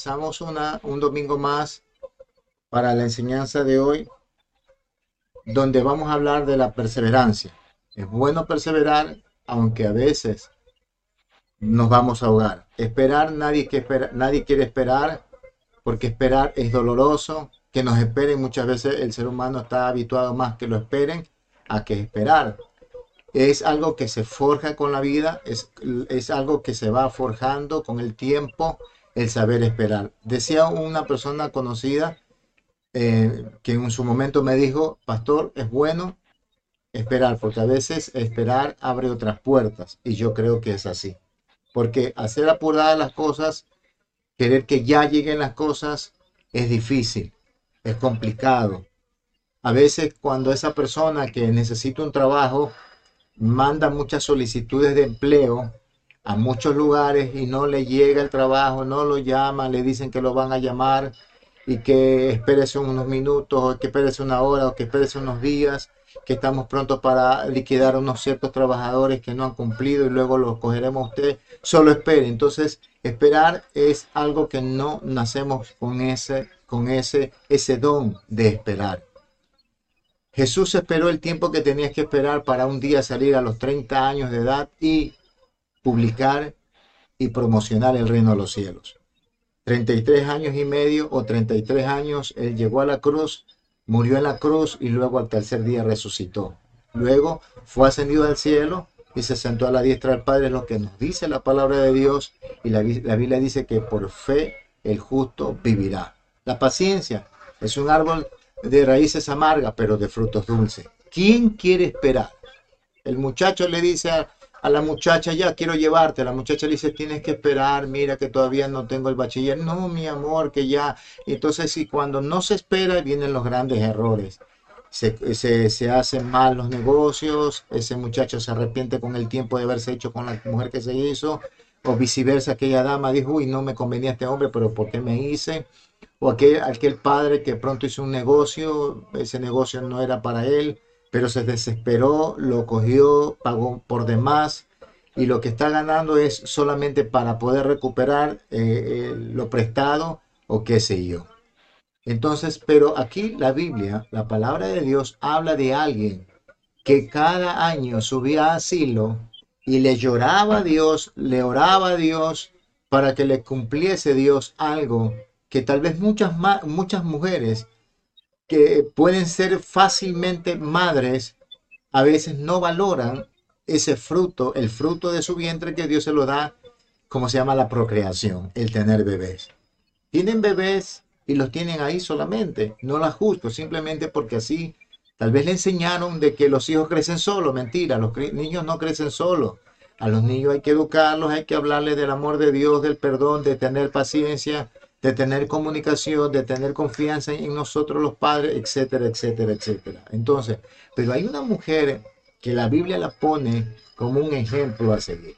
empezamos una, un domingo más para la enseñanza de hoy, donde vamos a hablar de la perseverancia. Es bueno perseverar, aunque a veces nos vamos a ahogar. Esperar, nadie, que espera, nadie quiere esperar, porque esperar es doloroso. Que nos esperen, muchas veces el ser humano está habituado más que lo esperen a que esperar. Es algo que se forja con la vida, es, es algo que se va forjando con el tiempo, el saber esperar. Decía una persona conocida eh, que en su momento me dijo, pastor, es bueno esperar, porque a veces esperar abre otras puertas, y yo creo que es así. Porque hacer apuradas las cosas, querer que ya lleguen las cosas, es difícil, es complicado. A veces cuando esa persona que necesita un trabajo manda muchas solicitudes de empleo a muchos lugares y no le llega el trabajo, no lo llama, le dicen que lo van a llamar y que espérese unos minutos, o que espérese una hora, o que espérese unos días, que estamos prontos para liquidar a unos ciertos trabajadores que no han cumplido y luego los cogeremos a usted. Solo espere. Entonces, esperar es algo que no nacemos con ese, con ese, ese don de esperar. Jesús esperó el tiempo que tenía que esperar para un día salir a los 30 años de edad y publicar y promocionar el reino de los cielos. 33 años y medio o 33 años, él llegó a la cruz, murió en la cruz y luego al tercer día resucitó. Luego fue ascendido al cielo y se sentó a la diestra del Padre, lo que nos dice la palabra de Dios y la, la Biblia dice que por fe el justo vivirá. La paciencia es un árbol de raíces amargas, pero de frutos dulces. ¿Quién quiere esperar? El muchacho le dice a, a la muchacha, ya quiero llevarte. La muchacha le dice, tienes que esperar, mira que todavía no tengo el bachiller. No, mi amor, que ya. Entonces, si cuando no se espera, vienen los grandes errores. Se, se, se, hacen mal los negocios, ese muchacho se arrepiente con el tiempo de haberse hecho con la mujer que se hizo, o viceversa, aquella dama dijo, uy, no me convenía este hombre, pero ¿por qué me hice? O aquel, aquel padre que pronto hizo un negocio, ese negocio no era para él, pero se desesperó, lo cogió, pagó por demás y lo que está ganando es solamente para poder recuperar eh, eh, lo prestado o qué sé yo. Entonces, pero aquí la Biblia, la palabra de Dios, habla de alguien que cada año subía a asilo y le lloraba a Dios, le oraba a Dios para que le cumpliese Dios algo que tal vez muchas, muchas mujeres que pueden ser fácilmente madres, a veces no valoran ese fruto, el fruto de su vientre que Dios se lo da, como se llama la procreación, el tener bebés. Tienen bebés y los tienen ahí solamente, no las juzgo, simplemente porque así tal vez le enseñaron de que los hijos crecen solos, mentira, los niños no crecen solos. A los niños hay que educarlos, hay que hablarles del amor de Dios, del perdón, de tener paciencia, de tener comunicación, de tener confianza en nosotros los padres, etcétera, etcétera, etcétera. Entonces, pero hay una mujer que la Biblia la pone como un ejemplo a seguir.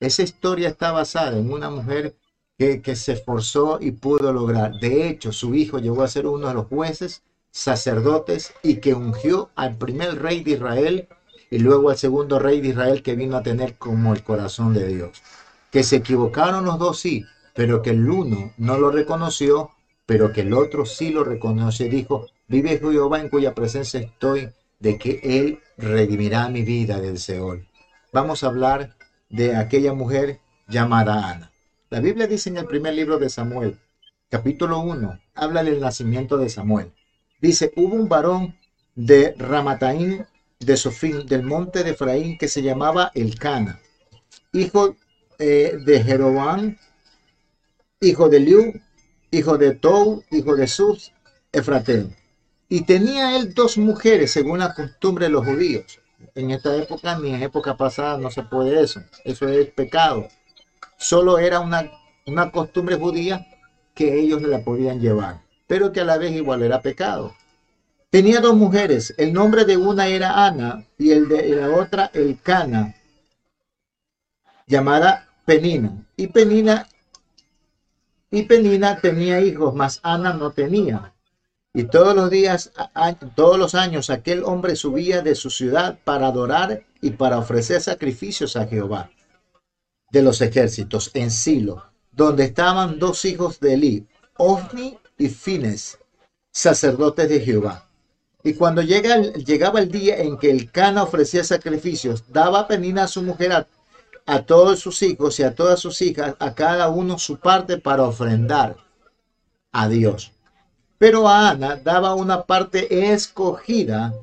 Esa historia está basada en una mujer que, que se esforzó y pudo lograr. De hecho, su hijo llegó a ser uno de los jueces, sacerdotes y que ungió al primer rey de Israel y luego al segundo rey de Israel que vino a tener como el corazón de Dios. Que se equivocaron los dos, sí, pero que el uno no lo reconoció, pero que el otro sí lo reconoce. Dijo, vive Jehová en cuya presencia estoy, de que Él redimirá mi vida del Seol. Vamos a hablar de aquella mujer llamada Ana. La Biblia dice en el primer libro de Samuel, capítulo 1, habla del nacimiento de Samuel. Dice, hubo un varón de Ramataín de Sofín, del monte de Efraín, que se llamaba Elcana, hijo eh, de Jeroboam, hijo de Liu, hijo de Tou, hijo de Sus, Efrateo. Y tenía él dos mujeres, según la costumbre de los judíos. En esta época, ni en época pasada, no se puede eso. Eso es pecado. Solo era una, una costumbre judía que ellos la podían llevar, pero que a la vez igual era pecado. Tenía dos mujeres. El nombre de una era Ana y el de la otra Elcana, llamada Penina. Y Penina y Penina tenía hijos, mas Ana no tenía. Y todos los días, todos los años, aquel hombre subía de su ciudad para adorar y para ofrecer sacrificios a Jehová de los ejércitos en Silo. donde estaban dos hijos de Eli, Ofni y Fines, sacerdotes de Jehová. Y cuando llega llegaba el día en que el Cana ofrecía sacrificios, daba Penina a su mujer a, a todos sus hijos y a todas sus hijas, a cada uno su parte para ofrendar a Dios. Pero a Ana daba una parte escogida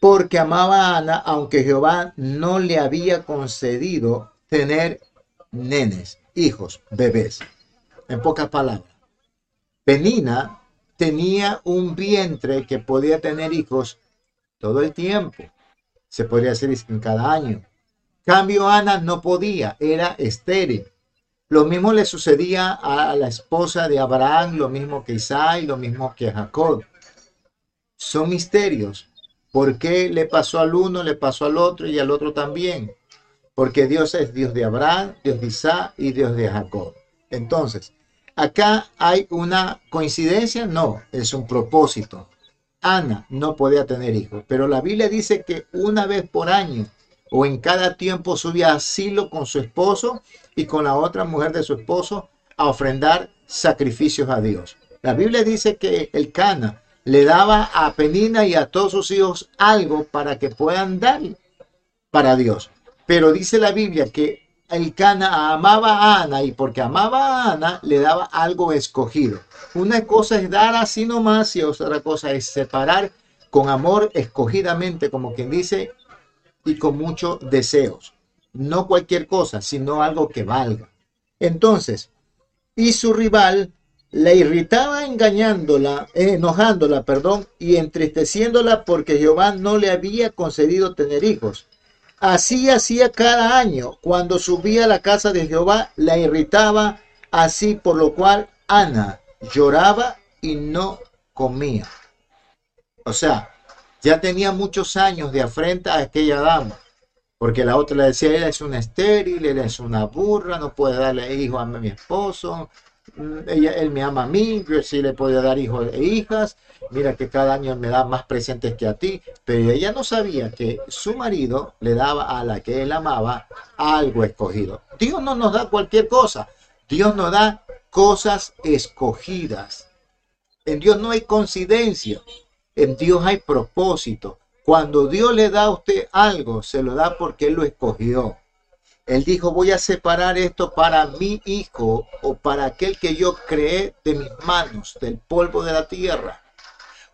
porque amaba a Ana, aunque Jehová no le había concedido tener nenes, hijos, bebés. En pocas palabras, Penina tenía un vientre que podía tener hijos todo el tiempo. Se podría hacer en cada año. Cambio, Ana no podía, era estéril. Lo mismo le sucedía a la esposa de Abraham, lo mismo que Isaac, lo mismo que Jacob. Son misterios. ¿Por qué le pasó al uno, le pasó al otro y al otro también? Porque Dios es Dios de Abraham, Dios de Isaac y Dios de Jacob. Entonces, acá hay una coincidencia, no, es un propósito. Ana no podía tener hijos, pero la Biblia dice que una vez por año o en cada tiempo subía a asilo con su esposo y con la otra mujer de su esposo a ofrendar sacrificios a Dios. La Biblia dice que el Cana le daba a Penina y a todos sus hijos algo para que puedan dar para Dios. Pero dice la Biblia que el Cana amaba a Ana y porque amaba a Ana le daba algo escogido. Una cosa es dar así nomás y otra cosa es separar con amor escogidamente, como quien dice, y con muchos deseos. No cualquier cosa, sino algo que valga. Entonces, y su rival la irritaba engañándola, eh, enojándola, perdón, y entristeciéndola porque Jehová no le había concedido tener hijos. Así hacía cada año, cuando subía a la casa de Jehová, la irritaba así, por lo cual Ana lloraba y no comía. O sea, ya tenía muchos años de afrenta a aquella dama, porque la otra le decía, ella es una estéril, ella es una burra, no puede darle hijo a mi esposo, Mm, ella, él me ama a mí, yo sí le podía dar hijos e hijas, mira que cada año me da más presentes que a ti, pero ella no sabía que su marido le daba a la que él amaba algo escogido. Dios no nos da cualquier cosa, Dios nos da cosas escogidas. En Dios no hay coincidencia, en Dios hay propósito. Cuando Dios le da a usted algo, se lo da porque Él lo escogió. Él dijo, voy a separar esto para mi hijo o para aquel que yo creé de mis manos, del polvo de la tierra.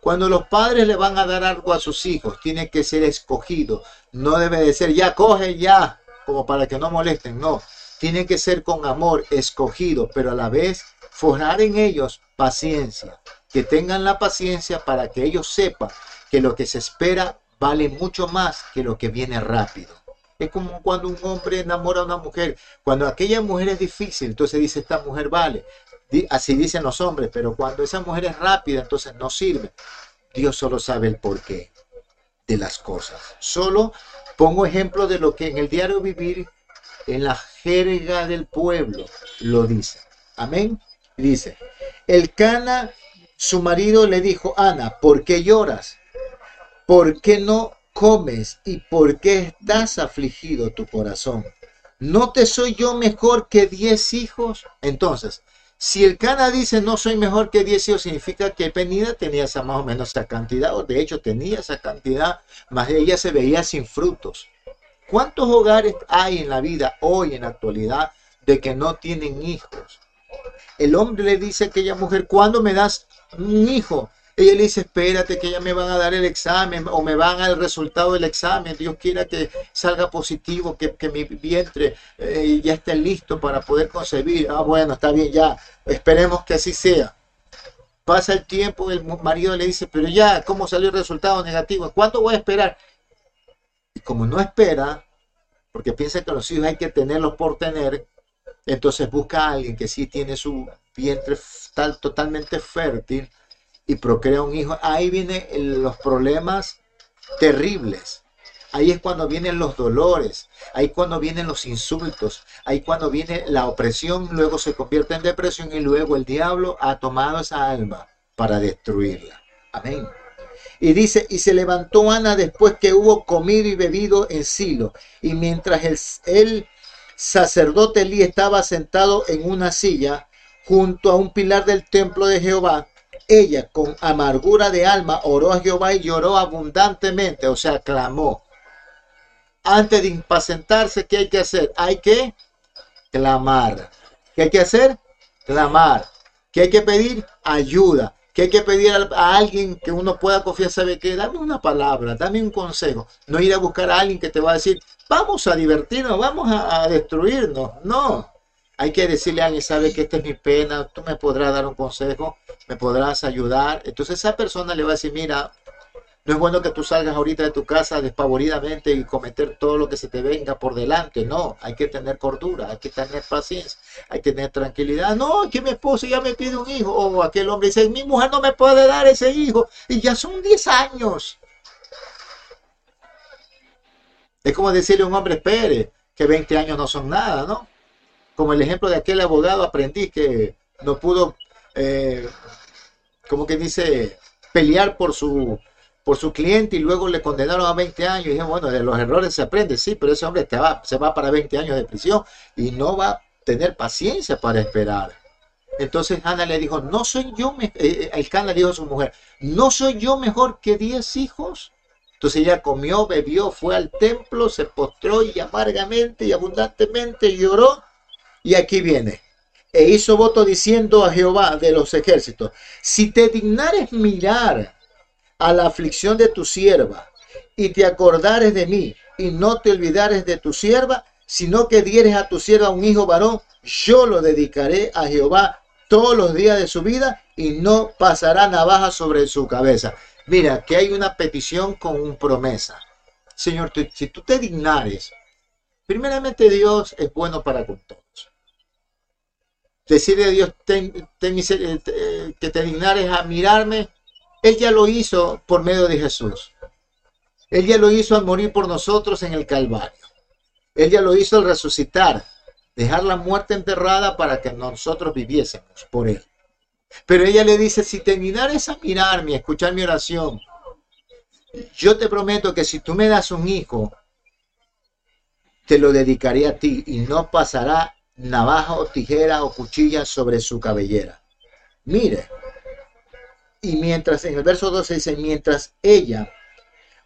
Cuando los padres le van a dar algo a sus hijos, tiene que ser escogido. No debe de ser, ya coge ya, como para que no molesten. No, tiene que ser con amor, escogido, pero a la vez forjar en ellos paciencia. Que tengan la paciencia para que ellos sepan que lo que se espera vale mucho más que lo que viene rápido. Es como cuando un hombre enamora a una mujer. Cuando aquella mujer es difícil, entonces dice, esta mujer vale. Así dicen los hombres, pero cuando esa mujer es rápida, entonces no sirve. Dios solo sabe el porqué de las cosas. Solo pongo ejemplo de lo que en el diario vivir, en la jerga del pueblo, lo dice. Amén. Dice, el Cana, su marido le dijo, Ana, ¿por qué lloras? ¿Por qué no comes y por qué estás afligido tu corazón? ¿No te soy yo mejor que diez hijos? Entonces, si el Cana dice no soy mejor que diez hijos, significa que Penida tenía esa más o menos esa cantidad, o de hecho tenía esa cantidad, más ella se veía sin frutos. ¿Cuántos hogares hay en la vida hoy en la actualidad de que no tienen hijos? El hombre le dice a aquella mujer, ¿cuándo me das un hijo? Ella le dice, espérate que ya me van a dar el examen o me van a dar el resultado del examen. Dios quiera que salga positivo, que, mi vientre eh, ya esté listo para poder concebir. Ah, bueno, está bien, ya. Esperemos que así sea. Pasa el tiempo, el marido le dice, pero ya, ¿cómo salió el resultado negativo? ¿Cuánto voy a esperar? Y como no espera, porque piensa que los hijos hay que tenerlos por tener, entonces busca a alguien que sí tiene su vientre tal, totalmente fértil y procrea un hijo, ahí vienen los problemas terribles. Ahí es cuando vienen los dolores, ahí cuando vienen los insultos, ahí cuando viene la opresión, luego se convierte en depresión y luego el diablo ha tomado esa alma para destruirla. Amén. Y dice, y se levantó Ana después que hubo comido y bebido en Silo, y mientras él, sacerdote Elí estaba sentado en una silla junto a un pilar del templo de Jehová. Ella, con amargura de alma, oró a Jehová y lloró abundantemente, o sea, clamó. Antes de impacientarse, ¿qué hay que hacer? Hay que clamar. ¿Qué hay que hacer? Clamar. ¿Qué hay que pedir? Ayuda. ¿Qué hay que pedir a, alguien que uno pueda confiar? ¿Sabe qué? Dame una palabra, dame un consejo. No ir a buscar a alguien que te va a decir, vamos a divertirnos, vamos a, destruirnos. No. Hay que decirle a alguien, sabe que esta es mi pena, tú me podrás dar un consejo, me podrás ayudar. Entonces esa persona le va a decir, mira, no es bueno que tú salgas ahorita de tu casa despavoridamente y cometer todo lo que se te venga por delante. No, hay que tener cordura, hay que tener paciencia, hay que tener tranquilidad. No, que mi esposo ya me pide un hijo. O aquel hombre dice, mi mujer no me puede dar ese hijo. Y ya son 10 años. Es como decirle a un hombre, espere, que 20 años no son nada, ¿no? Como el ejemplo de aquel abogado aprendí que no pudo, eh, como que dice, pelear por su por su cliente y luego le condenaron a 20 años. Y dije, bueno, de los errores se aprende, sí, pero ese hombre te va, se va para 20 años de prisión y no va a tener paciencia para esperar. Entonces Ana le dijo, no soy yo, eh, eh, el can le dijo su mujer, no soy yo mejor que 10 hijos. Entonces ella comió, bebió, fue al templo, se postró y amargamente y abundantemente lloró. Y aquí viene. E hizo voto diciendo a Jehová de los ejércitos, si te dignares mirar a la aflicción de tu sierva, y te acordares de mí, y no te olvidares de tu sierva, sino que dieres a tu sierva un hijo varón, yo lo dedicaré a Jehová todos los días de su vida, y no pasará navaja sobre su cabeza. Mira, que hay una petición con un promesa. Señor, si tú te dignares, primeramente Dios es bueno para con todos. Decirle a Dios ten, eh, que te dignares a mirarme él ya lo hizo por medio de Jesús. Él ya lo hizo al morir por nosotros en el Calvario. Él ya lo hizo al resucitar, dejar la muerte enterrada para que nosotros viviésemos por Él. Pero ella le dice, si terminares a mirarme, a escuchar mi oración, yo te prometo que si tú me das un hijo, te lo dedicaré a ti y no pasará navaja o tijera o cuchilla sobre su cabellera. Mire, y mientras, en el verso 12 dice, mientras ella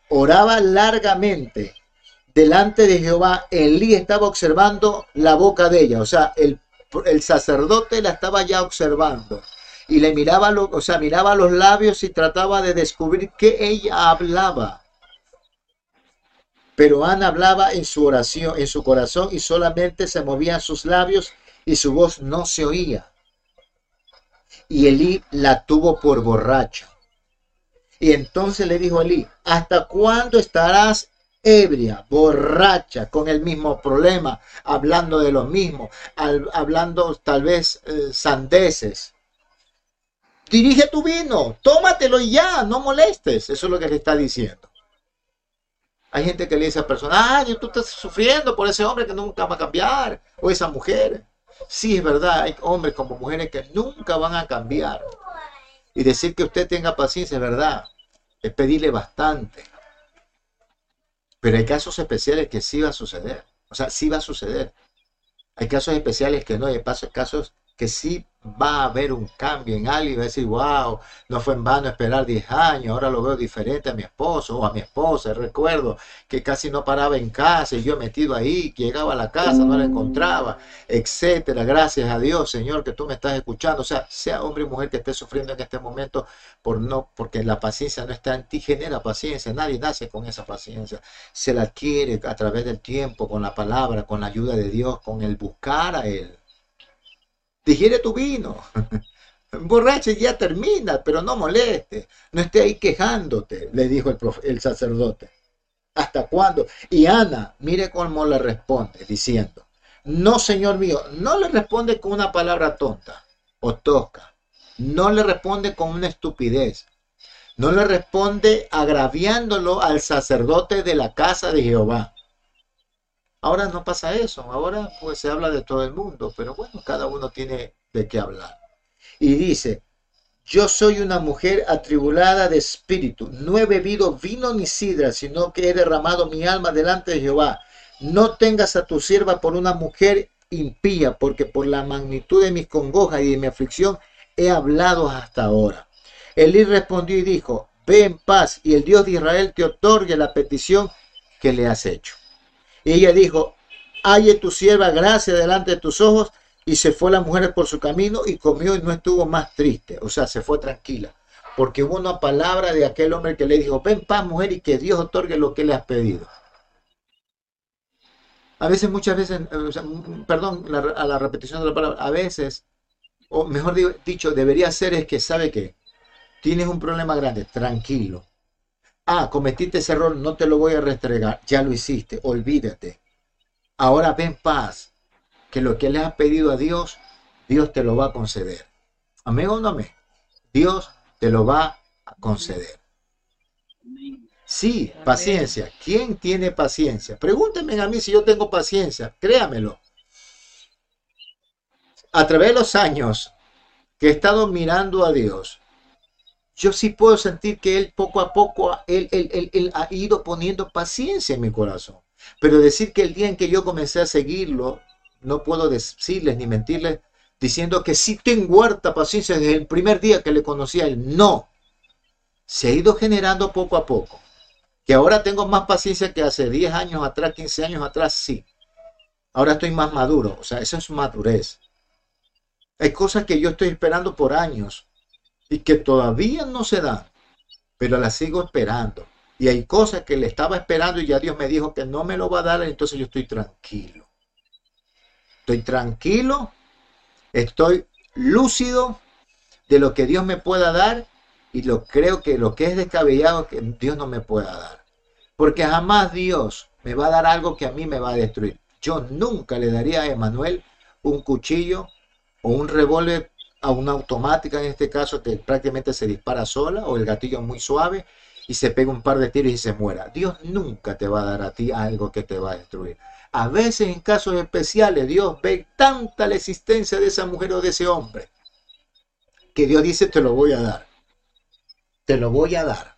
oraba largamente delante de Jehová, Elí estaba observando la boca de ella, o sea, el, el sacerdote la estaba ya observando y le miraba, lo, o sea, miraba los labios y trataba de descubrir qué ella hablaba. Pero Ana hablaba en su oración, en su corazón y solamente se movían sus labios y su voz no se oía y Elí la tuvo por borracha. Y entonces le dijo a Elí, ¿hasta cuándo estarás ebria, borracha, con el mismo problema, hablando de lo mismo, hablando tal vez eh, sandeces? Dirige tu vino, tómatelo y ya, no molestes. Eso es lo que le está diciendo. Hay gente que le dice a personas, ay, tú estás sufriendo por ese hombre que nunca va a cambiar, o esa mujer. Sí, es verdad, hay hombres como mujeres que nunca van a cambiar. Y decir que usted tenga paciencia es verdad, es pedirle bastante. Pero hay casos especiales que sí va a suceder. O sea, sí va a suceder. Hay casos especiales que no, hay casos que sí va a haber un cambio en alguien, va a decir, wow, no fue en vano esperar 10 años, ahora lo veo diferente a mi esposo o a mi esposa. Recuerdo que casi no paraba en casa y yo metido ahí, llegaba a la casa, no la encontraba, etcétera. Gracias a Dios, Señor, que tú me estás escuchando. O sea, sea hombre y mujer que esté sufriendo en este momento por no, porque la paciencia no está en ti, genera paciencia. Nadie nace con esa paciencia. Se la adquiere a través del tiempo, con la palabra, con la ayuda de Dios, con el buscar a Él digiere tu vino. Borrache ya termina, pero no moleste. No esté ahí quejándote, le dijo el, el sacerdote. ¿Hasta cuándo? Y Ana, mire cómo le responde, diciendo, no, señor mío, no le responde con una palabra tonta o tosca. No le responde con una estupidez. No le responde agraviándolo al sacerdote de la casa de Jehová. Ahora no pasa eso, ahora pues se habla de todo el mundo, pero bueno, cada uno tiene de qué hablar. Y dice, yo soy una mujer atribulada de espíritu, no he bebido vino ni sidra, sino que he derramado mi alma delante de Jehová. no tengas a tu sierva por una mujer impía, porque por la magnitud de mis congojas y de mi aflicción he hablado hasta ahora. Elí respondió y dijo, ve en paz y el Dios de Israel te otorgue la petición que le has hecho. Y ella dijo, halle tu sierva gracia delante de tus ojos. Y se fue la mujer por su camino y comió y no estuvo más triste. O sea, se fue tranquila. Porque hubo una palabra de aquel hombre que le dijo, ven paz mujer y que Dios otorgue lo que le has pedido. A veces, muchas veces, perdón a la repetición de la palabra, a veces, o mejor dicho, debería ser es que sabe que tienes un problema grande, tranquilo. Ah, cometiste ese error, no te lo voy a restregar, ya lo hiciste, olvídate. Ahora ven paz, que lo que le has pedido a Dios, Dios te lo va a conceder. Amén o no amén. Dios te lo va a conceder. Sí, paciencia. ¿Quién tiene paciencia? Pregúntenme a mí si yo tengo paciencia. Créamelo. A través de los años que he estado mirando a Dios, yo sí puedo sentir que Él poco a poco, él, él, ha ido poniendo paciencia en mi corazón. Pero decir que el día en que yo comencé a seguirlo, no puedo decirles ni mentirles diciendo que sí tengo harta paciencia desde el primer día que le conocí a Él. No. Se ha ido generando poco a poco. Que ahora tengo más paciencia que hace 10 años atrás, 15 años atrás, sí. Ahora estoy más maduro, o sea, eso es madurez. Hay cosas que yo estoy esperando por años y que todavía no se dan, pero las sigo esperando. Y hay cosas que le estaba esperando y ya Dios me dijo que no me lo va a dar, entonces yo estoy tranquilo. Estoy tranquilo, estoy lúcido de lo que Dios me pueda dar y lo creo que lo que es descabellado que Dios no me pueda dar. Porque jamás Dios me va a dar algo que a mí me va a destruir. Yo nunca le daría a Emanuel un cuchillo o un revólver a una automática, en este caso, que prácticamente se dispara sola, o el gatillo muy suave, y se pega un par de tiros y se muera. Dios nunca te va a dar a ti algo que te va a destruir. A veces, en casos especiales, Dios ve tanta la existencia de esa mujer o de ese hombre, que Dios dice, te lo voy a dar. Te lo voy a dar.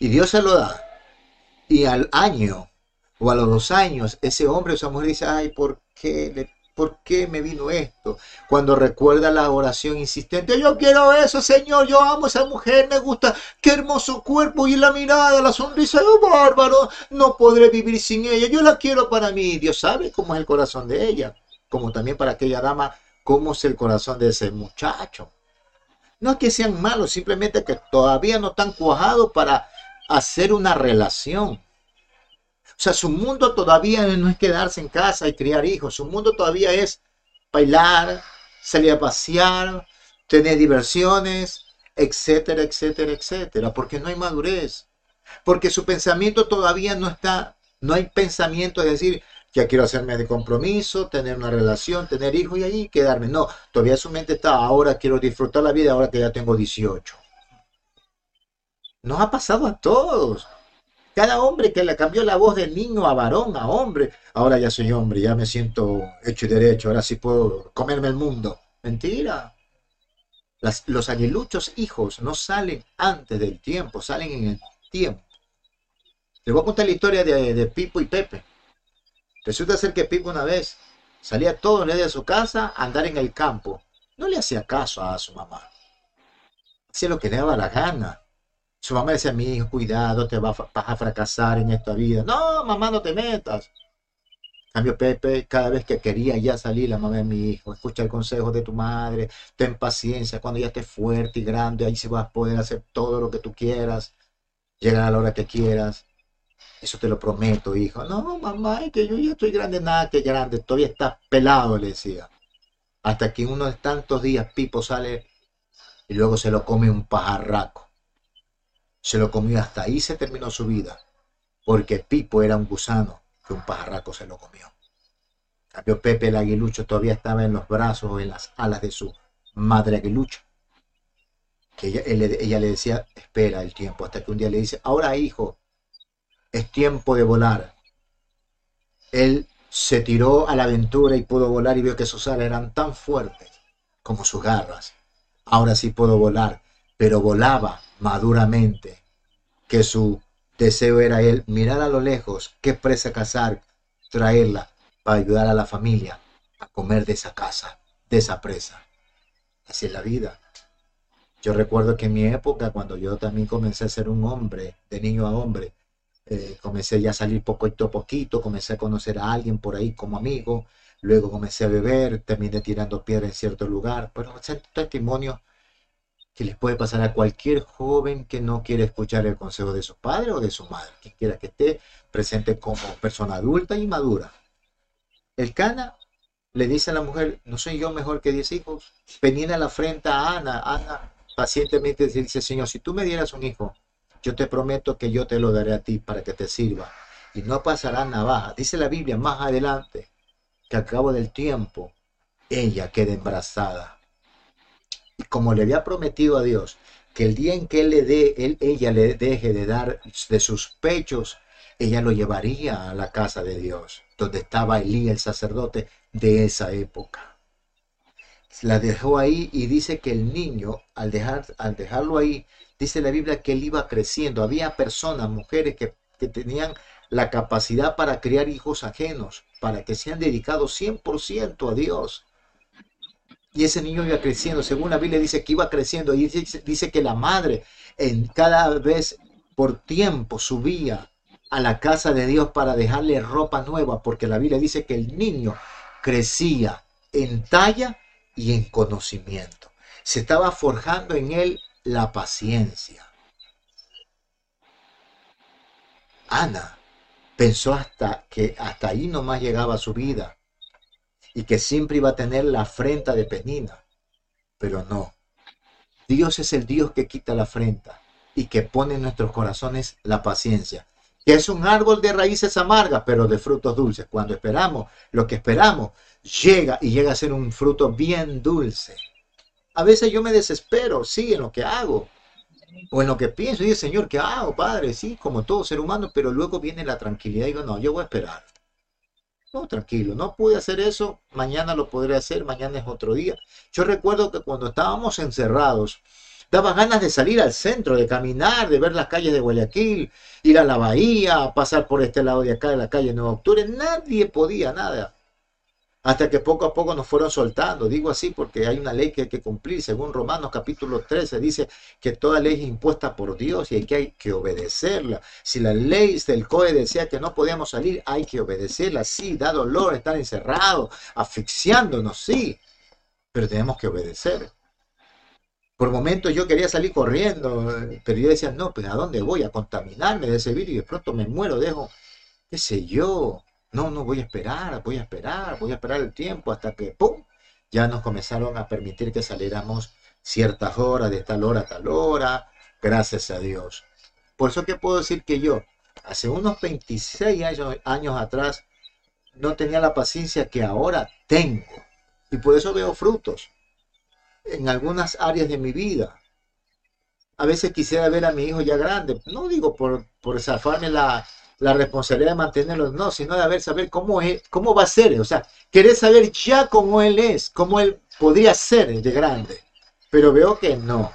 Y Dios se lo da y al año o a los dos años, ese hombre o esa mujer dice, ay, ¿por qué, ¿por qué me vino esto? Cuando recuerda la oración insistente, yo quiero eso, Señor, yo amo a esa mujer, me gusta, qué hermoso cuerpo y la mirada, la sonrisa, oh, bárbaro, no podré vivir sin ella, yo la quiero para mí. Dios sabe cómo es el corazón de ella, como también para aquella dama, cómo es el corazón de ese muchacho. No es que sean malos, simplemente que todavía no están cuajados para hacer una relación. O sea, su mundo todavía no es quedarse en casa y criar hijos. Su mundo todavía es bailar, salir a pasear, tener diversiones, etcétera, etcétera, etcétera. Porque no hay madurez. Porque su pensamiento todavía no está, no hay pensamiento de decir, ya quiero hacerme de compromiso, tener una relación, tener hijos y allí quedarme. No, todavía su mente está, ahora quiero disfrutar la vida, ahora que ya tengo 18. Nos ha pasado a todos. Cada hombre que le cambió la voz de niño a varón, a hombre, ahora ya soy hombre, ya me siento hecho y derecho, ahora sí puedo comerme el mundo. Mentira. los aguiluchos hijos no salen antes del tiempo, salen en el tiempo. Les voy a contar la historia de, Pipo y Pepe. Resulta ser que Pipo una vez salía todos los días de su casa a andar en el campo. No le hacía caso a su mamá. Hacía lo que le daba la gana. Su mamá decía, mi hijo, cuidado, te vas a fracasar en esta vida. No, mamá, no te metas. cambio, Pepe, cada vez que quería ya salir, la mamá de mi hijo, escucha el consejo de tu madre, ten paciencia, cuando ya estés fuerte y grande, ahí se vas a poder hacer todo lo que tú quieras, llegar a la hora que quieras. Eso te lo prometo, hijo. No, mamá, es que yo ya estoy grande, nada que grande, todavía estás pelado, le decía. Hasta que uno de tantos días Pipo sale y luego se lo come un pajarraco se lo comió hasta ahí se terminó su vida, porque Pipo era un gusano que un pajarraco se lo comió. Cambio Pepe el aguilucho todavía estaba en los brazos o en las alas de su madre aguilucho. Que ella, le decía, espera el tiempo, hasta que un día le dice, ahora hijo, es tiempo de volar. Él se tiró a la aventura y pudo volar y vio que sus alas eran tan fuertes como sus garras. Ahora sí puedo volar, pero volaba maduramente, que su deseo era él mirar a lo lejos qué presa cazar traerla para ayudar a la familia a comer de esa casa, de esa presa. Así es la vida. Yo recuerdo que en mi época, cuando yo también comencé a ser un hombre, de niño a hombre, eh, comencé ya a salir poquito a poquito, comencé a conocer a alguien por ahí como amigo, luego comencé a beber, terminé tirando piedra en cierto lugar, pero es testimonio que les puede pasar a cualquier joven que no quiere escuchar el consejo de su padre o de su madre, quien quiera que esté presente como persona adulta y madura. El Cana le dice a la mujer, no soy yo mejor que diez hijos. Penina la frente a Ana. Ana pacientemente dice, Señor, si tú me dieras un hijo, yo te prometo que yo te lo daré a ti para que te sirva. Y no pasará navaja. Dice la Biblia más adelante que al cabo del tiempo ella queda embarazada. Como le había prometido a Dios que el día en que él le dé, él, ella le deje de dar de sus pechos, ella lo llevaría a la casa de Dios, donde estaba Elí, el sacerdote de esa época la dejó ahí y dice que el niño, al, dejar, al dejarlo ahí, dice la Biblia que él iba creciendo. Había personas, mujeres que, que tenían la capacidad para criar hijos ajenos, para que sean dedicados 100% a Dios. Y ese niño iba creciendo, según la Biblia dice que iba creciendo, y dice, dice que la madre en cada vez por tiempo subía a la casa de Dios para dejarle ropa nueva, porque la Biblia dice que el niño crecía en talla y en conocimiento. Se estaba forjando en él la paciencia. Ana pensó hasta que hasta ahí nomás llegaba su vida y que siempre iba a tener la afrenta de Penina. Pero no. Dios es el Dios que quita la afrenta y que pone en nuestros corazones la paciencia, que es un árbol de raíces amargas, pero de frutos dulces. Cuando esperamos lo que esperamos, llega y llega a ser un fruto bien dulce. A veces yo me desespero, sí, en lo que hago, o en lo que pienso, y Señor, ¿qué hago, Padre? Sí, como todo ser humano, pero luego viene la tranquilidad y digo, no, yo voy a esperar. No, tranquilo, no pude hacer eso, mañana lo podré hacer, mañana es otro día. Yo recuerdo que cuando estábamos encerrados, daba ganas de salir al centro, de caminar, de ver las calles de Guayaquil, ir a la bahía, pasar por este lado de acá de la calle Nueva Octubre. Nadie podía, nada hasta que poco a poco nos fueron soltando. Digo así porque hay una ley que hay que cumplir. Según Romanos capítulo 13 dice que toda ley es impuesta por Dios y hay que, hay que obedecerla. Si la ley del COE decía que no podíamos salir, hay que obedecerla. Sí, da dolor estar encerrado, asfixiándonos, sí, pero tenemos que obedecer. Por momentos yo quería salir corriendo, pero yo decía, no, pues ¿a dónde voy? A contaminarme de ese virus y de pronto me muero, dejo, qué sé yo, no, no, voy a esperar, voy a esperar, voy a esperar el tiempo hasta que, ¡pum!, ya nos comenzaron a permitir que saliéramos ciertas horas, de tal hora a tal hora, gracias a Dios. Por eso que puedo decir que yo, hace unos 26 años, años atrás, no tenía la paciencia que ahora tengo. Y por eso veo frutos en algunas áreas de mi vida. A veces quisiera ver a mi hijo ya grande, no digo por, por zafarme la, la responsabilidad de mantenerlo, no, sino de haber saber cómo es, cómo va a ser, o sea, querer saber ya cómo él es, cómo él podría ser de grande. Pero veo que no.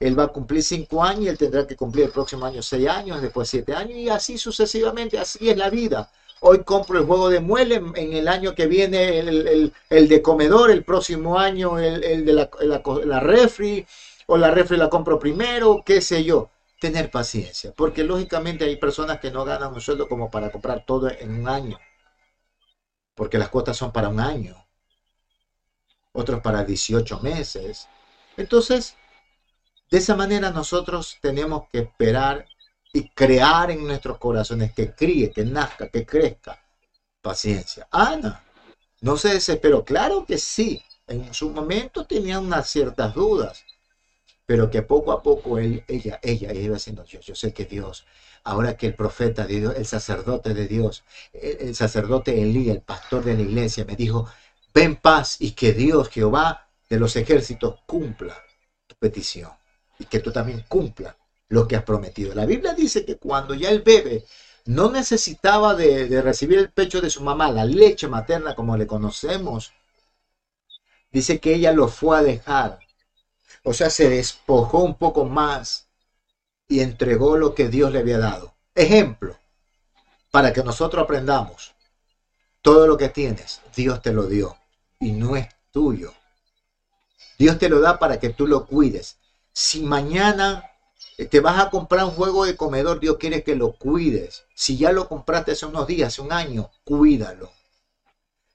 Él va a cumplir cinco años y él tendrá que cumplir el próximo año seis años, después siete años y así sucesivamente, así es la vida. Hoy compro el juego de mueble, en el año que viene el, de comedor, el próximo año el, de la, la, la refri, o la refri la compro primero, qué sé yo tener paciencia, porque lógicamente hay personas que no ganan un sueldo como para comprar todo en un año, porque las cuotas son para un año, otros para 18 meses. Entonces, de esa manera nosotros tenemos que esperar y crear en nuestros corazones que críe, que nazca, que crezca. Paciencia. Ana, no se desesperó. Claro que sí, en su momento tenía unas ciertas dudas, pero que poco a poco él, ella, ella iba haciendo, yo, yo sé que Dios, ahora que el profeta de Dios, el sacerdote de Dios, el, sacerdote Elí, el pastor de la iglesia, me dijo, ven paz y que Dios, Jehová de los ejércitos, cumpla tu petición y que tú también cumpla lo que has prometido. La Biblia dice que cuando ya el bebé no necesitaba de, de recibir el pecho de su mamá, la leche materna como le conocemos, dice que ella lo fue a dejar o sea, se despojó un poco más y entregó lo que Dios le había dado. Ejemplo, para que nosotros aprendamos. Todo lo que tienes, Dios te lo dio y no es tuyo. Dios te lo da para que tú lo cuides. Si mañana te vas a comprar un juego de comedor, Dios quiere que lo cuides. Si ya lo compraste hace unos días, hace un año, cuídalo.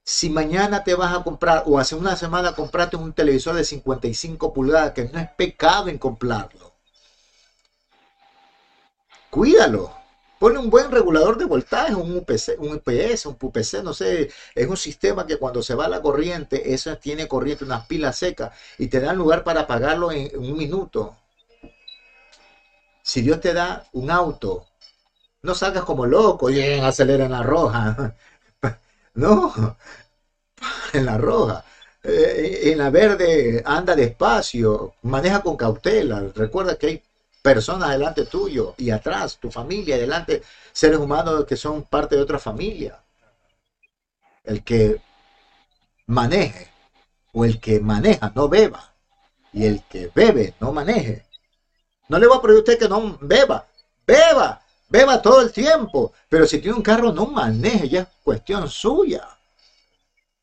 Si mañana te vas a comprar o hace una semana compraste un televisor de 55 pulgadas, que no es pecado en comprarlo. Cuídalo. Pone un buen regulador de voltaje, un UPC, un UPS, un PUPC, no sé, es un sistema que cuando se va la corriente, eso tiene corriente, unas pilas secas, y te dan lugar para apagarlo en, un minuto. Si Dios te da un auto, no salgas como loco y acelera en la roja. No, en la roja. Eh, en la verde anda despacio, maneja con cautela. Recuerda que hay personas delante tuyo y atrás, tu familia, delante seres humanos que son parte de otra familia. El que maneje o el que maneja no beba y el que bebe no maneje. No le voy a pedir a usted que no beba, beba, beba todo el tiempo, pero si tiene un carro no maneje, ya es cuestión suya.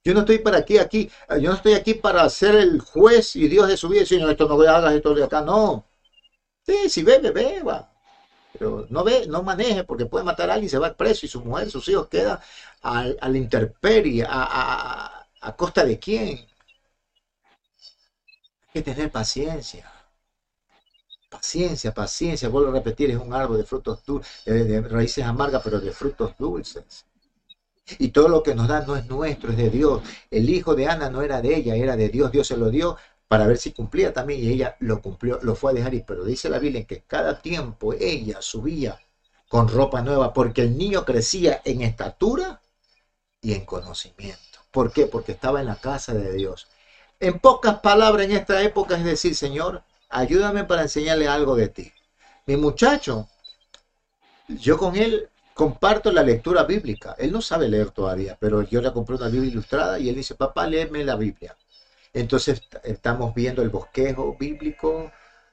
Yo no estoy para aquí, aquí, yo no estoy aquí para ser el juez y Dios de su vida y decir, esto no hagas esto de acá, no. Sí, si bebe, beba. Pero no ve, no maneje porque puede matar a alguien, se va preso y su mujer, sus hijos quedan a, la intemperie, a, a, costa de quién. Hay que tener paciencia. Paciencia, paciencia, vuelvo a repetir, es un árbol de frutos dulces, de raíces amargas, pero de frutos dulces. Y todo lo que nos da no es nuestro, es de Dios. El hijo de Ana no era de ella, era de Dios. Dios se lo dio para ver si cumplía también y ella lo cumplió, lo fue a dejar ir. Pero dice la Biblia que cada tiempo ella subía con ropa nueva porque el niño crecía en estatura y en conocimiento. ¿Por qué? Porque estaba en la casa de Dios. En pocas palabras en esta época es decir, Señor, ayúdame para enseñarle algo de ti. Mi muchacho, yo con él comparto la lectura bíblica. Él no sabe leer todavía, pero yo le compré una Biblia ilustrada y él dice, papá, léeme la Biblia. Entonces estamos viendo el bosquejo bíblico,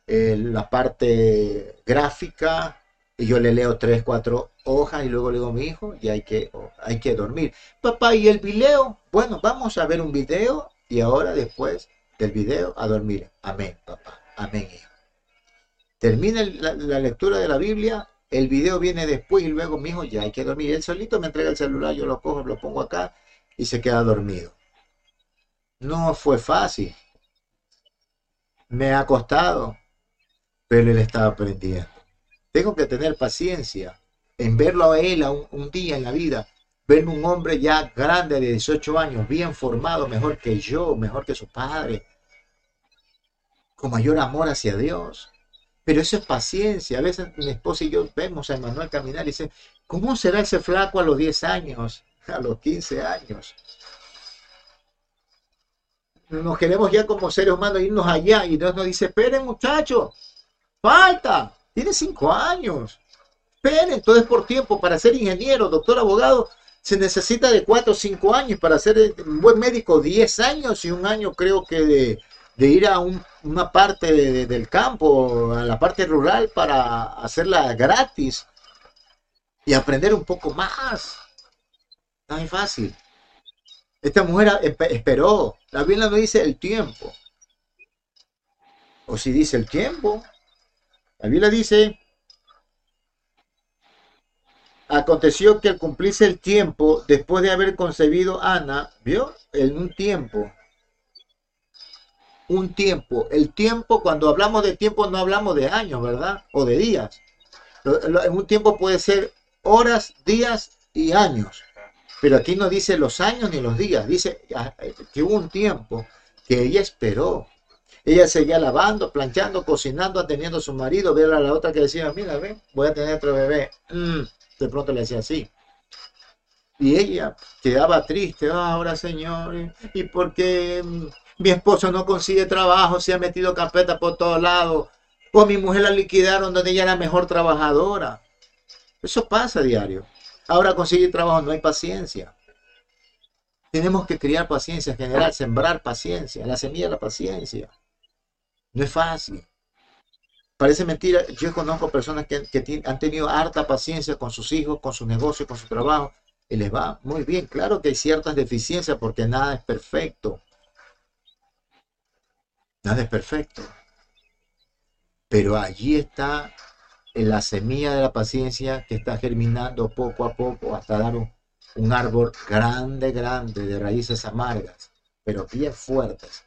la parte gráfica, y yo le leo tres, cuatro hojas y luego le digo a mi hijo, y hay que, hay que dormir. Papá, ¿y el video? Bueno, vamos a ver un video y ahora después del video a dormir. Amén, papá. Amén. Termina la, lectura de la Biblia, el video viene después y luego mi hijo ya hay que dormir. Él solito me entrega el celular, yo lo cojo, lo pongo acá y se queda dormido. No fue fácil. Me ha costado, pero él estaba aprendiendo. Tengo que tener paciencia en verlo a él un, un, día en la vida, ver un hombre ya grande de 18 años, bien formado, mejor que yo, mejor que su padre, con mayor amor hacia Dios. Pero eso es paciencia. A veces mi esposa y yo vemos a Emanuel caminar y dice, ¿cómo será ese flaco a los 10 años, a los 15 años? nos queremos ya como seres humanos irnos allá y Dios nos dice, esperen muchachos, falta, tiene cinco años, esperen, entonces por tiempo, para ser ingeniero, doctor, abogado, se necesita de cuatro o cinco años, para ser un buen médico, diez años y un año creo que de, ir a una parte del campo, a la parte rural para hacerla gratis y aprender un poco más. Es fácil. Esta mujer esperó. La Biblia no dice el tiempo. O si dice el tiempo. La Biblia dice, aconteció que al cumplirse el tiempo, después de haber concebido Ana, ¿vio? En un tiempo. Un tiempo. El tiempo, cuando hablamos de tiempo, no hablamos de años, ¿verdad? O de días. En un tiempo puede ser horas, días y años. Pero aquí no dice los años ni los días, dice ah, que hubo un tiempo que ella esperó. Ella seguía lavando, planchando, cocinando, atendiendo a su marido, ver a la otra que decía, mira, ven, voy a tener otro bebé. Mm, de pronto le decía así. Y ella quedaba triste, ah, ahora señor, ¿y por qué mm, mi esposo no consigue trabajo? Se ha metido carpeta por todos lados. O mi mujer la liquidaron donde ella era mejor trabajadora. Eso pasa a diario. Ahora conseguir trabajo no hay paciencia. Tenemos que criar paciencia, generar, sembrar paciencia, la semilla de la paciencia. No es fácil. Parece mentira, yo conozco personas que, han tenido harta paciencia con sus hijos, con su negocio, con su trabajo, y les va muy bien. Claro que hay ciertas deficiencias porque nada es perfecto. Nada es perfecto. Pero allí está la semilla de la paciencia que está germinando poco a poco hasta dar un, un árbol grande, grande, de raíces amargas, pero bien fuertes,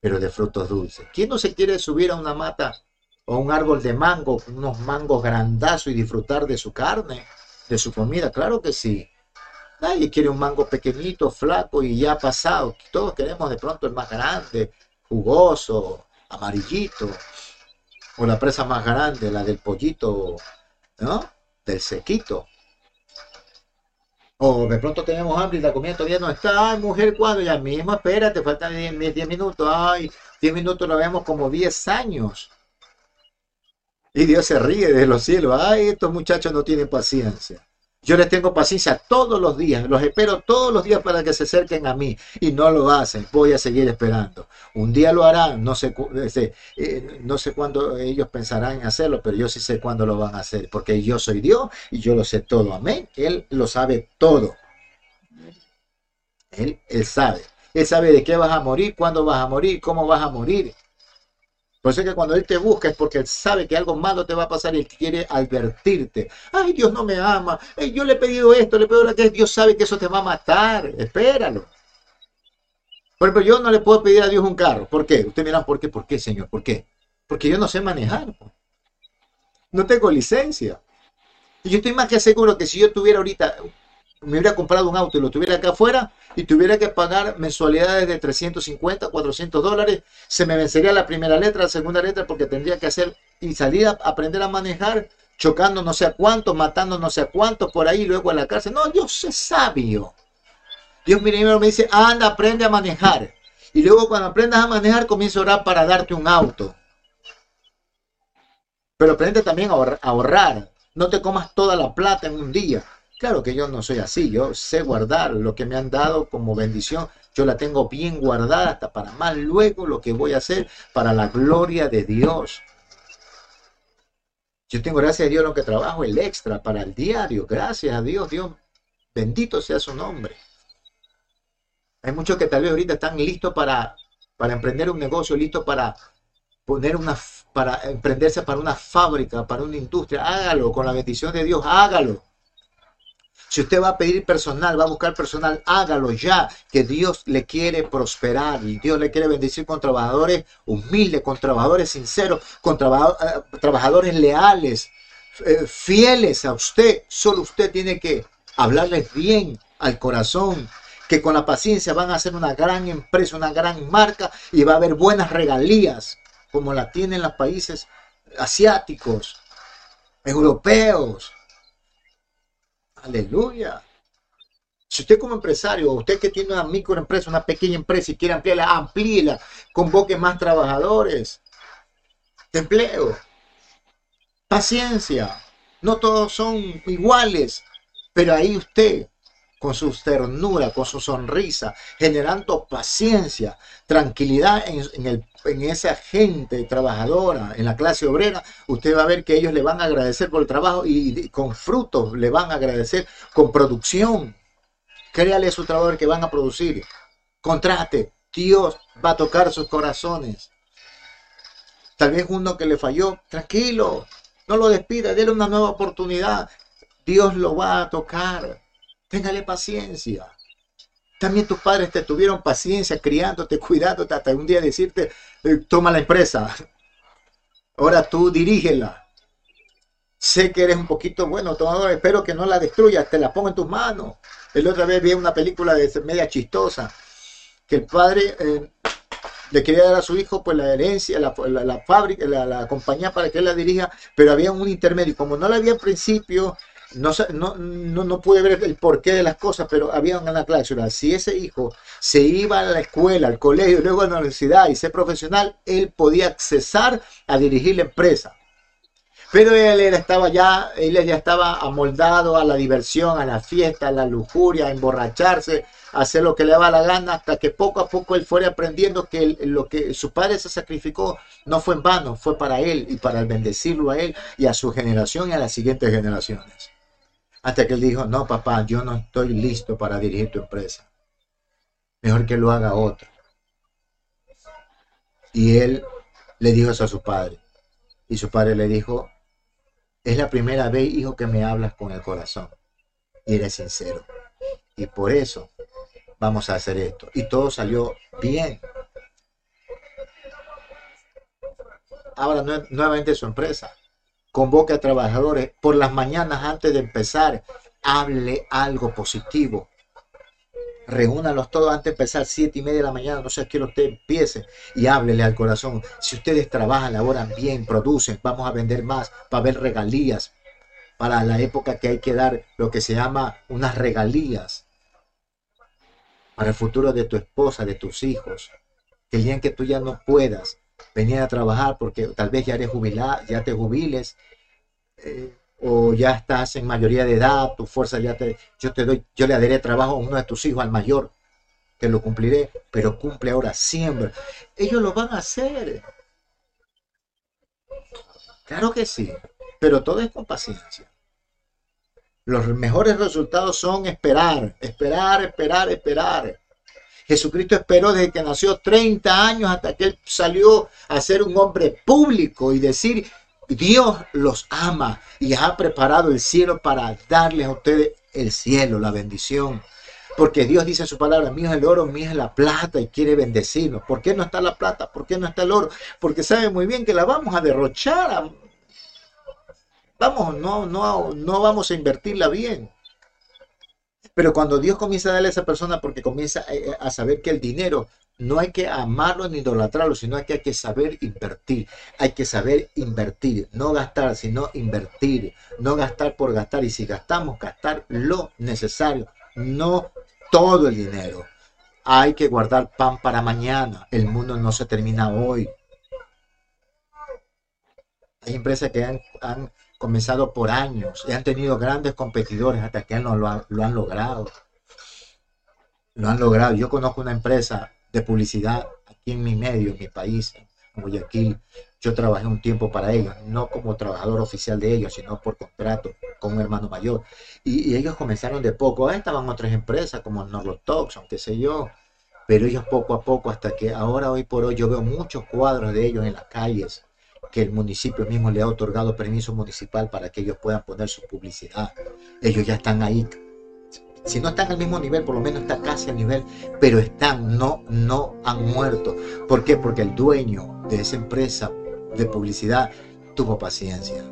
pero de frutos dulces. ¿Quién no se quiere subir a una mata o un árbol de mango, unos mangos grandazos y disfrutar de su carne, de su comida? Claro que sí. Nadie quiere un mango pequeñito, flaco y ya pasado. Todos queremos de pronto el más grande, jugoso, amarillito. O la presa más grande, la del pollito, ¿no? Del sequito. O de pronto tenemos hambre y la comida todavía no está. Ay, mujer, ¿cuándo? Ya mismo, espérate, faltan 10, minutos. Ay, 10 minutos lo vemos como 10 años. Y Dios se ríe de los cielos. Ay, estos muchachos no tienen paciencia. Yo les tengo paciencia todos los días, los espero todos los días para que se acerquen a mí y no lo hacen. Voy a seguir esperando. Un día lo harán, no sé, este, eh, no sé cuándo ellos pensarán en hacerlo, pero yo sí sé cuándo lo van a hacer, porque yo soy Dios y yo lo sé todo. Amén. Él lo sabe todo. Él, él sabe. Él sabe de qué vas a morir, cuándo vas a morir, cómo vas a morir. Por eso es que cuando Él te busca es porque Él sabe que algo malo te va a pasar y Él quiere advertirte. Ay, Dios no me ama. yo le he pedido esto, le he pedido lo que Dios sabe que eso te va a matar. Espéralo. Por ejemplo, yo no le puedo pedir a Dios un carro. ¿Por qué? Usted dirá, ¿por qué? ¿Por qué, Señor? ¿Por qué? Porque yo no sé manejar. No tengo licencia. Y yo estoy más que seguro que si yo tuviera ahorita me hubiera comprado un auto y lo tuviera acá afuera y tuviera que pagar mensualidades de 350, 400 dólares, se me vencería la primera letra, la segunda letra, porque tendría que hacer y salir a aprender a manejar, chocando no sé a cuántos, matando no sé a cuántos por ahí, luego a la cárcel. No, Dios es sabio. Dios primero me dice, anda, aprende a manejar. Y luego cuando aprendas a manejar, comienza a orar para darte un auto. Pero aprende también a ahorrar. No te comas toda la plata en un día. Claro que yo no soy así, yo sé guardar lo que me han dado como bendición, yo la tengo bien guardada hasta para más luego lo que voy a hacer para la gloria de Dios. Yo tengo gracias a Dios lo que trabajo, el extra para el diario, gracias a Dios, Dios, bendito sea su nombre. Hay muchos que tal vez ahorita están listos para, para emprender un negocio, listos para poner una, para emprenderse para una fábrica, para una industria, hágalo, con la bendición de Dios, hágalo. Si usted va a pedir personal, va a buscar personal, hágalo ya, que Dios le quiere prosperar y Dios le quiere bendecir con trabajadores humildes, con trabajadores sinceros, con eh, trabajadores leales, eh, fieles a usted. Solo usted tiene que hablarles bien al corazón, que con la paciencia van a hacer una gran empresa, una gran marca y va a haber buenas regalías, como la tienen los países asiáticos, europeos. Aleluya. Si usted como empresario, usted que tiene una microempresa, una pequeña empresa y quiere ampliarla, amplíela, convoque más trabajadores empleo. Paciencia. No todos son iguales, pero ahí usted con su ternura, con su sonrisa, generando paciencia, tranquilidad en, el, en, esa gente trabajadora, en la clase obrera, usted va a ver que ellos le van a agradecer por el trabajo y, con frutos le van a agradecer, con producción. Créale a su trabajador que van a producir. Contrate. Dios va a tocar sus corazones. Tal vez uno que le falló, tranquilo, no lo despida, déle una nueva oportunidad. Dios lo va a tocar. Téngale paciencia. También tus padres te tuvieron paciencia criándote, cuidándote, hasta un día decirte, eh, toma la empresa. Ahora tú dirígela. Sé que eres un poquito bueno tomador, espero que no la destruyas, te la pongo en tus manos. El otra vez vi una película de media chistosa, que el padre eh, le quería dar a su hijo pues la herencia, la, fábrica, la, la, compañía para que él la dirija, pero había un intermedio. Como no la había en principio, no, no, no, pude ver el porqué de las cosas, pero había una cláusula. Si ese hijo se iba a la escuela, al colegio, luego a la universidad y ser profesional, él podía accesar a dirigir la empresa. Pero él, estaba ya, él ya estaba amoldado a la diversión, a la fiesta, a la lujuria, a emborracharse, a hacer lo que le daba la gana, hasta que poco a poco él fuera aprendiendo que lo que su padre se sacrificó no fue en vano, fue para él y para bendecirlo a él y a su generación y a las siguientes generaciones. Hasta que él dijo, no, papá, yo no estoy listo para dirigir tu empresa. Mejor que lo haga otro. Y él le dijo eso a su padre. Y su padre le dijo, es la primera vez, hijo, que me hablas con el corazón. Y eres sincero. Y por eso vamos a hacer esto. Y todo salió bien. Ahora nuevamente su empresa. Convoque a trabajadores por las mañanas antes de empezar. Hable algo positivo. Reúnalos todos antes de empezar, siete y media de la mañana, no sé qué usted empiece y háblele al corazón. Si ustedes trabajan, laboran bien, producen, vamos a vender más, para ver regalías, para la época que hay que dar lo que se llama unas regalías para el futuro de tu esposa, de tus hijos. Que el día en que tú ya no puedas venir a trabajar porque tal vez ya eres jubilada, ya te jubiles, eh, o ya estás en mayoría de edad, tu fuerza ya te, yo te doy, yo le daré trabajo a uno de tus hijos, al mayor, que lo cumpliré, pero cumple ahora siempre. Ellos lo van a hacer. Claro que sí, pero todo es con paciencia. Los mejores resultados son esperar, esperar, esperar, esperar. Jesucristo esperó desde que nació 30 años hasta que él salió a ser un hombre público y decir, Dios los ama y ha preparado el cielo para darles a ustedes el cielo, la bendición. Porque Dios dice en su palabra, mío es el oro, mío es la plata y quiere bendecirnos. ¿Por qué no está la plata? ¿Por qué no está el oro? Porque sabe muy bien que la vamos a derrochar. Vamos, no, no, no vamos a invertirla bien. Pero cuando Dios comienza a darle a esa persona, porque comienza a saber que el dinero no hay que amarlo ni idolatrarlo, sino que hay que saber invertir. Hay que saber invertir, no gastar, sino invertir. No gastar por gastar. Y si gastamos, gastar lo necesario, no todo el dinero. Hay que guardar pan para mañana. El mundo no se termina hoy. Hay empresas que han, comenzado por años y han tenido grandes competidores hasta que no lo, han logrado. Lo han logrado. Yo conozco una empresa de publicidad aquí en mi medio, en mi país, en Guayaquil. Yo trabajé un tiempo para ellos, no como trabajador oficial de ellos, sino por contrato con un hermano mayor. Y, ellos comenzaron de poco. Ahí estaban otras empresas como Norlotox, qué sé yo. Pero ellos poco a poco, hasta que ahora, hoy por hoy, yo veo muchos cuadros de ellos en las calles, que el municipio mismo le ha otorgado permiso municipal para que ellos puedan poner su publicidad. Ellos ya están ahí si no están al mismo nivel, por lo menos está casi al nivel, pero están, no, no han muerto. ¿Por qué? Porque el dueño de esa empresa de publicidad tuvo paciencia.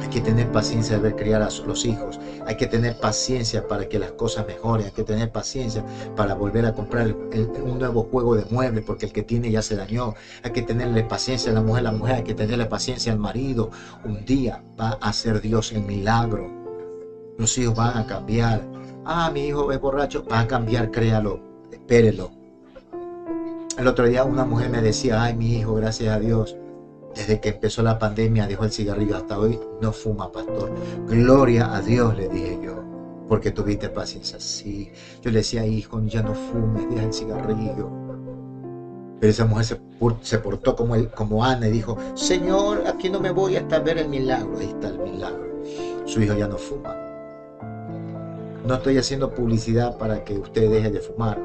Hay que tener paciencia de ver criar a los hijos. Hay que tener paciencia para que las cosas mejoren. Hay que tener paciencia para volver a comprar un nuevo juego de muebles porque el que tiene ya se dañó. Hay que tenerle paciencia a la mujer. La mujer hay que tenerle paciencia al marido. Un día va a hacer Dios el milagro los hijos van a cambiar. Ah, mi hijo es borracho, va a cambiar, créalo, espérelo. El otro día una mujer me decía, ay, mi hijo, gracias a Dios, desde que empezó la pandemia dejó el cigarrillo hasta hoy, no fuma, pastor. Gloria a Dios, le dije yo, porque tuviste paciencia. Sí, yo le decía, hijo, ya no fumes, deja el cigarrillo. Pero esa mujer se, portó como, como Ana y dijo, Señor, aquí no me voy hasta ver el milagro. Ahí está el milagro. Su hijo ya no fuma. No estoy haciendo publicidad para que usted deje de fumar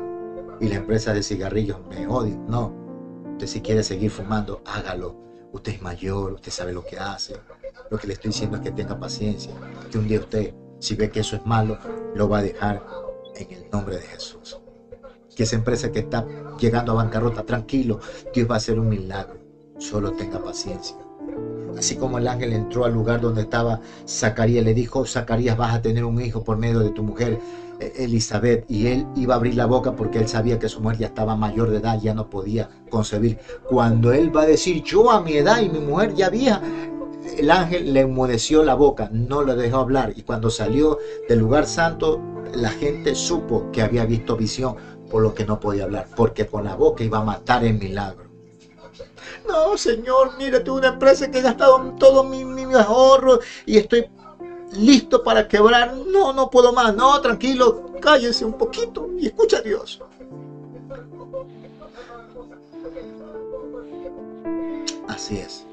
y la empresa de cigarrillos me odie. No. Usted si quiere seguir fumando, hágalo. Usted es mayor, usted sabe lo que hace. Lo que le estoy diciendo es que tenga paciencia. Que un día usted, si ve que eso es malo, lo va a dejar en el nombre de Jesús. Que esa empresa que está llegando a bancarrota, tranquilo, Dios va a hacer un milagro. Solo tenga paciencia. Así como el ángel entró al lugar donde estaba Zacarías, le dijo, Zacarías, vas a tener un hijo por medio de tu mujer Elizabeth. Y él iba a abrir la boca porque él sabía que su mujer ya estaba mayor de edad, ya no podía concebir. Cuando él va a decir, yo a mi edad y mi mujer ya vieja, el ángel le enmudeció la boca, no lo dejó hablar. Y cuando salió del lugar santo, la gente supo que había visto visión, por lo que no podía hablar, porque con la boca iba a matar el milagro. No, señor, mire, tengo una empresa que he gastado todo mi, mi ahorro y estoy listo para quebrar. No, no puedo más. No, tranquilo, cállese un poquito y escucha a Dios. Así es.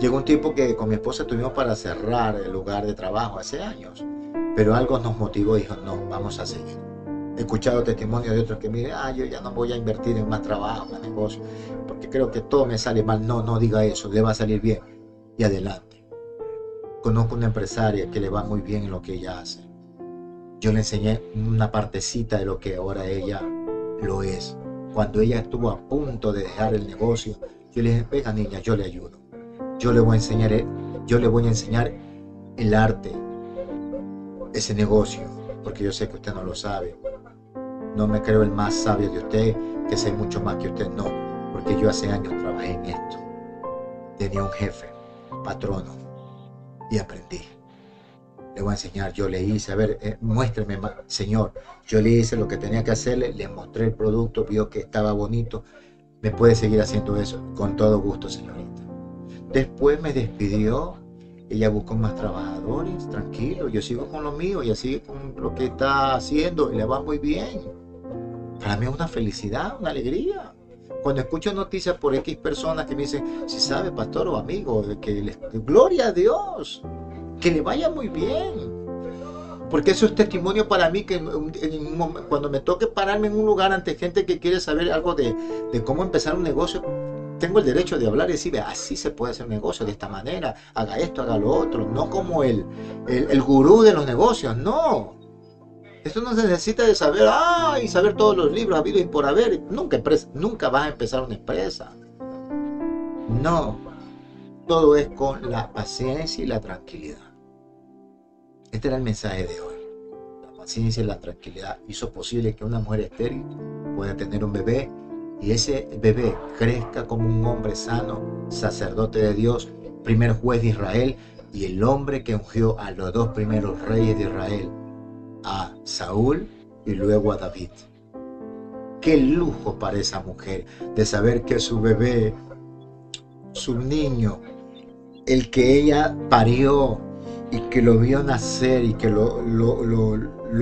Llegó un tiempo que con mi esposa tuvimos para cerrar el lugar de trabajo hace años, pero algo nos motivó y dijo, no, vamos a seguir. He escuchado testimonios de otros que me ah, yo ya no voy a invertir en más trabajo, más negocio, porque creo que todo me sale mal. No, no diga eso, le va a salir bien. Y adelante. Conozco una empresaria que le va muy bien en lo que ella hace. Yo le enseñé una partecita de lo que ahora ella lo es. Cuando ella estuvo a punto de dejar el negocio, yo le dije, venga niña, yo le ayudo. Yo le voy a enseñar, yo le voy a enseñar el arte, ese negocio, porque yo sé que usted no lo sabe. No me creo el más sabio de usted, que sé mucho más que usted, no, porque yo hace años trabajé en esto. Tenía un jefe, patrono, y aprendí. Le voy a enseñar, yo le hice, a ver, eh, muéstreme, señor, yo le hice lo que tenía que hacerle, le mostré el producto, vio que estaba bonito, me puede seguir haciendo eso, con todo gusto, señorita. Después me despidió, ella buscó más trabajadores, tranquilo, yo sigo con lo mío, ella sigue con lo que está haciendo y le va muy bien. Para mí es una felicidad, una alegría. Cuando escucho noticias por X personas que me dicen, si sabe, pastor o amigo, que le, gloria a Dios, que le vaya muy bien. Porque eso es testimonio para mí que cuando me toque pararme en un lugar ante gente que quiere saber algo de, cómo empezar un negocio, tengo el derecho de hablar y decir, así se puede hacer negocio, de esta manera, haga esto, haga lo otro, no como el, el, el gurú de los negocios, no. Esto no se necesita de saber, ay, saber todos los libros habido y por haber. Nunca, nunca vas a empezar una empresa. No, todo es con la paciencia y la tranquilidad. Este era el mensaje de hoy. La paciencia y la tranquilidad hizo posible que una mujer estéril pueda tener un bebé y ese bebé crezca como un hombre sano, sacerdote de Dios, primer juez de Israel y el hombre que ungió a los dos primeros reyes de Israel, a Saúl y luego a David. Qué lujo para esa mujer de saber que su bebé, su niño, el que ella parió y que lo vio nacer y que lo,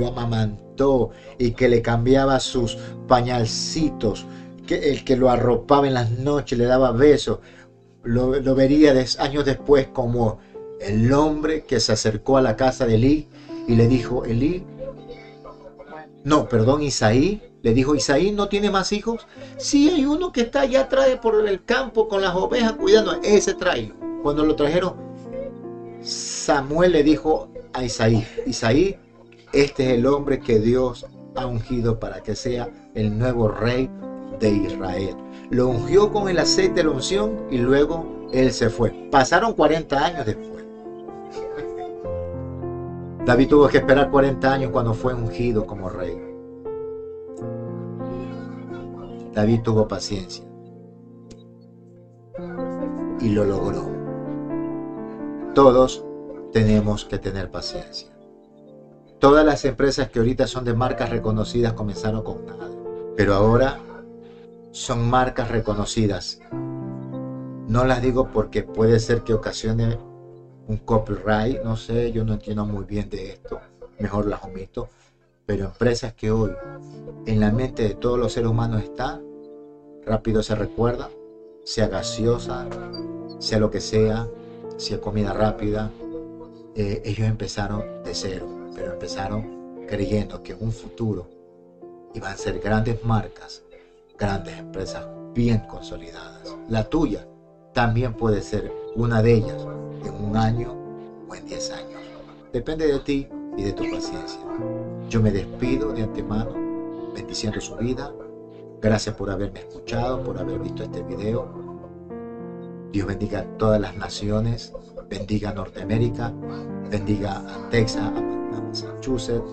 amamantó y que le cambiaba sus pañalcitos, que el que lo arropaba en las noches, le daba besos, lo, vería años después como el hombre que se acercó a la casa de Elí y le dijo, Elí, no, perdón, Isaí, le dijo, Isaí no tiene más hijos. Sí, hay uno que está allá atrás por el campo con las ovejas cuidando, ese trae. Cuando lo trajeron, Samuel le dijo a Isaí, Isaí, este es el hombre que Dios ha ungido para que sea el nuevo rey de Israel. Lo ungió con el aceite de la unción y luego él se fue. Pasaron 40 años después. David tuvo que esperar 40 años cuando fue ungido como rey. David tuvo paciencia y lo logró. Todos tenemos que tener paciencia. Todas las empresas que ahorita son de marcas reconocidas comenzaron con nada, pero ahora son marcas reconocidas. No las digo porque puede ser que ocasione un copyright, no sé, yo no entiendo muy bien de esto, mejor las omito, pero empresas que hoy en la mente de todos los seres humanos está, rápido se recuerda, sea gaseosa, sea lo que sea, sea comida rápida, eh, ellos empezaron de cero, pero empezaron creyendo que en un futuro iban a ser grandes marcas, grandes empresas bien consolidadas. La tuya también puede ser una de ellas un año o en diez años. Depende de ti y de tu paciencia. Yo me despido de antemano, bendiciendo su vida. Gracias por haberme escuchado, por haber visto este video. Dios bendiga a todas las naciones, bendiga a Norteamérica, bendiga a Texas, a Massachusetts,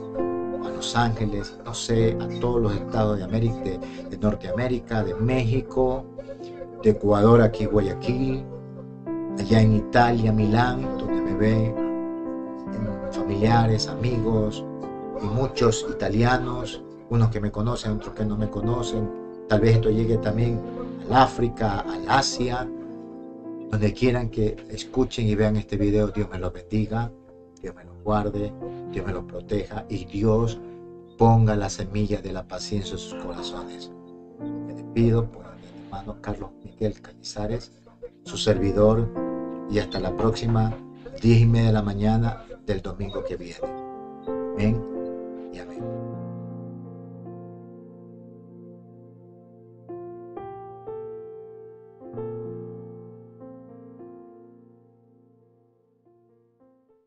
a Los Ángeles, no sé, a todos los estados de, América, de, de Norteamérica, de México, de Ecuador, aquí Guayaquil, allá en Italia, Milán, donde me ven familiares, amigos y muchos italianos, unos que me conocen, otros que no me conocen. Tal vez esto llegue también al África, al Asia, donde quieran que escuchen y vean este video, Dios me los bendiga, Dios me los guarde, Dios me los proteja y Dios ponga la semilla de la paciencia en sus corazones. Me despido por mi hermano Carlos Miguel Cañizares, su servidor y hasta la próxima 10 y media de la mañana del domingo que viene. Amén.